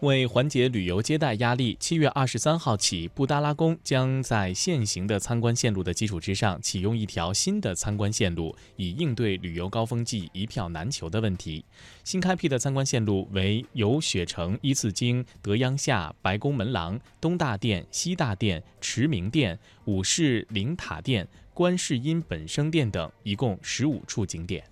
为缓解旅游接待压力，七月二十三号起，布达拉宫将在现行的参观线路的基础之上启用一条新的参观线路，以应对旅游高峰季一票难求的问题。新开辟的参观线路为：由雪城依次经德央夏、白宫门廊、东大殿、西大殿、驰明殿、五世陵塔殿、观世音本生殿等，一共十五处景点。